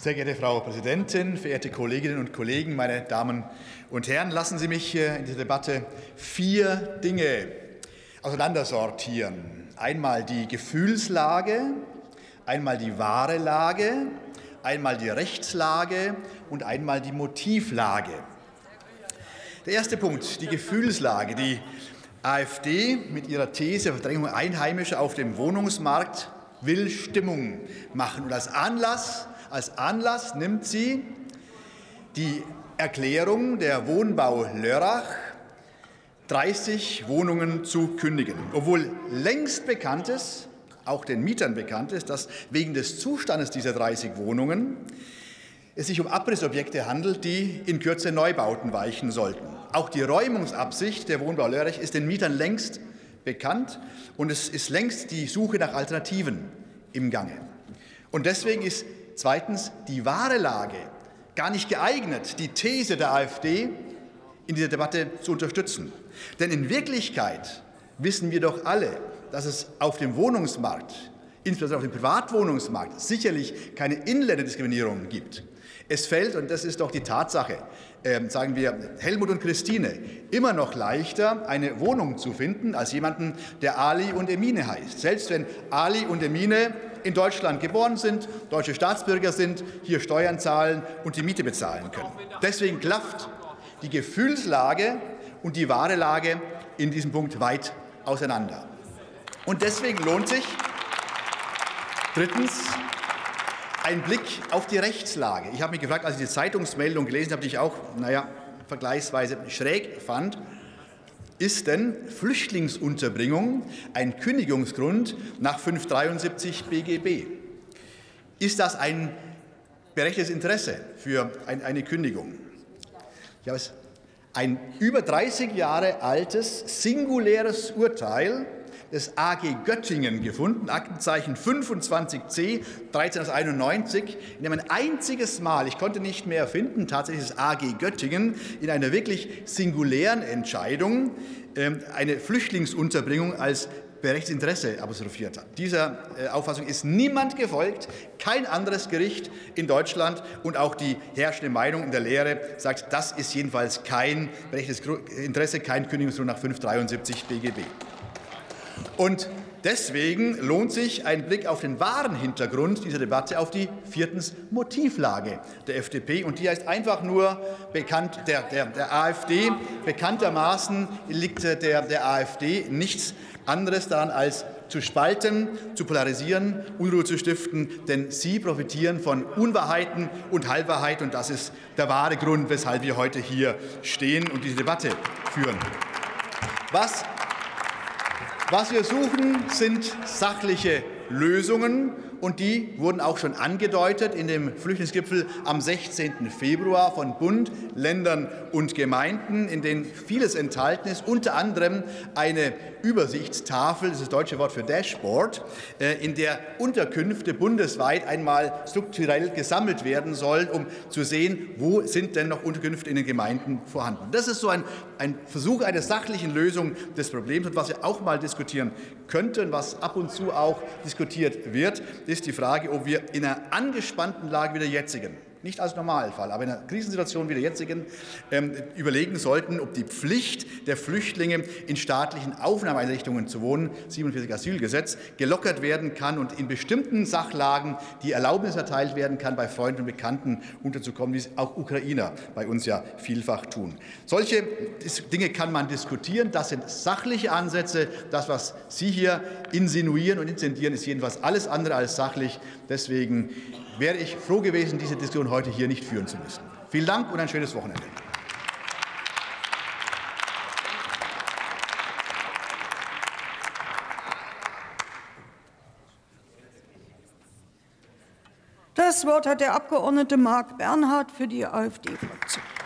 Sehr geehrte Frau Präsidentin, verehrte Kolleginnen und Kollegen, meine Damen und Herren, lassen Sie mich in dieser Debatte vier Dinge auseinandersortieren. Einmal die Gefühlslage, einmal die wahre Lage, einmal die Rechtslage und einmal die Motivlage. Der erste Punkt, die Gefühlslage. Die AfD mit ihrer These Verdrängung Einheimischer auf dem Wohnungsmarkt will Stimmung machen. Und als Anlass als Anlass nimmt sie die Erklärung der Wohnbau Lörrach, 30 Wohnungen zu kündigen, obwohl längst bekannt ist, auch den Mietern bekannt ist, dass wegen des Zustandes dieser 30 Wohnungen es sich um Abrissobjekte handelt, die in Kürze Neubauten weichen sollten. Auch die Räumungsabsicht der Wohnbau Lörrach ist den Mietern längst bekannt und es ist längst die Suche nach Alternativen im Gange. Und deswegen ist Zweitens die wahre Lage gar nicht geeignet, die These der AfD in dieser Debatte zu unterstützen. Denn in Wirklichkeit wissen wir doch alle, dass es auf dem Wohnungsmarkt, insbesondere auf dem Privatwohnungsmarkt, sicherlich keine Inländerdiskriminierung gibt. Es fällt, und das ist doch die Tatsache, äh, sagen wir Helmut und Christine, immer noch leichter, eine Wohnung zu finden, als jemanden, der Ali und Emine heißt. Selbst wenn Ali und Emine in Deutschland geboren sind, deutsche Staatsbürger sind, hier Steuern zahlen und die Miete bezahlen können. Deswegen klafft die Gefühlslage und die wahre Lage in diesem Punkt weit auseinander. Und deswegen lohnt sich drittens ein Blick auf die Rechtslage. Ich habe mich gefragt, als ich die Zeitungsmeldung gelesen habe, die ich auch, naja, vergleichsweise schräg fand, ist denn Flüchtlingsunterbringung ein Kündigungsgrund nach 573 BGB? Ist das ein berechtigtes Interesse für eine Kündigung? Ein über 30 Jahre altes singuläres Urteil des AG Göttingen gefunden, Aktenzeichen 25c 1391, in dem ein einziges Mal, ich konnte nicht mehr finden, tatsächlich das AG Göttingen in einer wirklich singulären Entscheidung ähm, eine Flüchtlingsunterbringung als berechtigtes Interesse apostrophiert hat. Dieser äh, Auffassung ist niemand gefolgt, kein anderes Gericht in Deutschland und auch die herrschende Meinung in der Lehre sagt, das ist jedenfalls kein berechtigtes Interesse, kein Kündigungsgrund nach 573 BGB. Und deswegen lohnt sich ein Blick auf den wahren Hintergrund dieser Debatte, auf die viertens Motivlage der FDP. Und die heißt einfach nur bekannt der, der, der AfD. Bekanntermaßen liegt der, der AfD nichts anderes daran als zu spalten, zu polarisieren, Unruhe zu stiften, denn sie profitieren von Unwahrheiten und Halbwahrheit und das ist der wahre Grund, weshalb wir heute hier stehen und diese Debatte führen. Was was wir suchen, sind sachliche Lösungen und die wurden auch schon angedeutet in dem Flüchtlingsgipfel am 16. Februar von Bund, Ländern und Gemeinden, in denen vieles enthalten ist, unter anderem eine Übersichtstafel, das ist das deutsche Wort für Dashboard, äh, in der Unterkünfte bundesweit einmal strukturell gesammelt werden sollen, um zu sehen, wo sind denn noch Unterkünfte in den Gemeinden vorhanden. Das ist so ein, ein Versuch einer sachlichen Lösung des Problems und was wir auch mal diskutieren könnten, was ab und zu auch diskutiert wird, ist die Frage, ob wir in einer angespannten Lage wie der jetzigen nicht als Normalfall, aber in einer Krisensituation wie der jetzigen ähm, überlegen sollten, ob die Pflicht der Flüchtlinge in staatlichen Aufnahmeeinrichtungen zu wohnen, 47 Asylgesetz, gelockert werden kann und in bestimmten Sachlagen die Erlaubnis erteilt werden kann, bei Freunden und Bekannten unterzukommen, wie es auch Ukrainer bei uns ja vielfach tun. Solche Dinge kann man diskutieren. Das sind sachliche Ansätze. Das, was Sie hier insinuieren und inzendieren, ist jedenfalls alles andere als sachlich. Deswegen wäre ich froh gewesen, diese Diskussion heute hier nicht führen zu müssen. Vielen Dank und ein schönes Wochenende. Das Wort hat der Abgeordnete Marc Bernhard für die AfD-Fraktion.